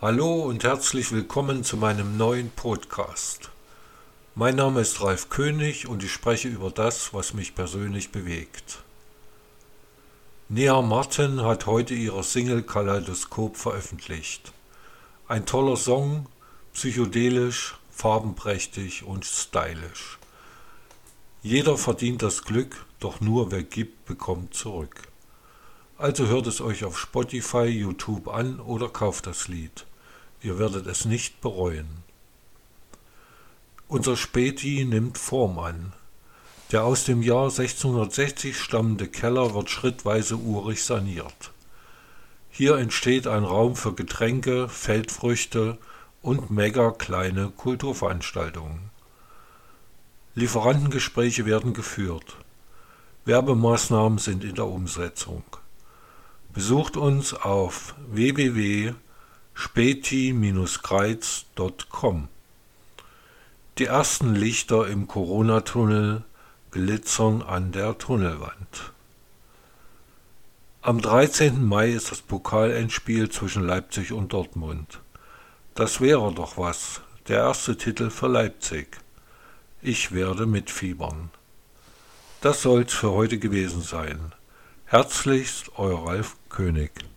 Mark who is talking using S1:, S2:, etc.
S1: Hallo und herzlich willkommen zu meinem neuen Podcast. Mein Name ist Ralf König und ich spreche über das, was mich persönlich bewegt. Nea Martin hat heute ihre Single Kaleidoskop veröffentlicht. Ein toller Song, psychedelisch, farbenprächtig und stylisch. Jeder verdient das Glück, doch nur wer gibt, bekommt zurück. Also hört es euch auf Spotify, YouTube an oder kauft das Lied. Ihr werdet es nicht bereuen. Unser Späti nimmt Form an. Der aus dem Jahr 1660 stammende Keller wird schrittweise urig saniert. Hier entsteht ein Raum für Getränke, Feldfrüchte und mega kleine Kulturveranstaltungen. Lieferantengespräche werden geführt. Werbemaßnahmen sind in der Umsetzung. Besucht uns auf www.speti-kreiz.com. Die ersten Lichter im Corona-Tunnel glitzern an der Tunnelwand. Am 13. Mai ist das Pokalendspiel zwischen Leipzig und Dortmund. Das wäre doch was, der erste Titel für Leipzig. Ich werde mitfiebern. Das soll's für heute gewesen sein. Herzlichst, euer Ralf König.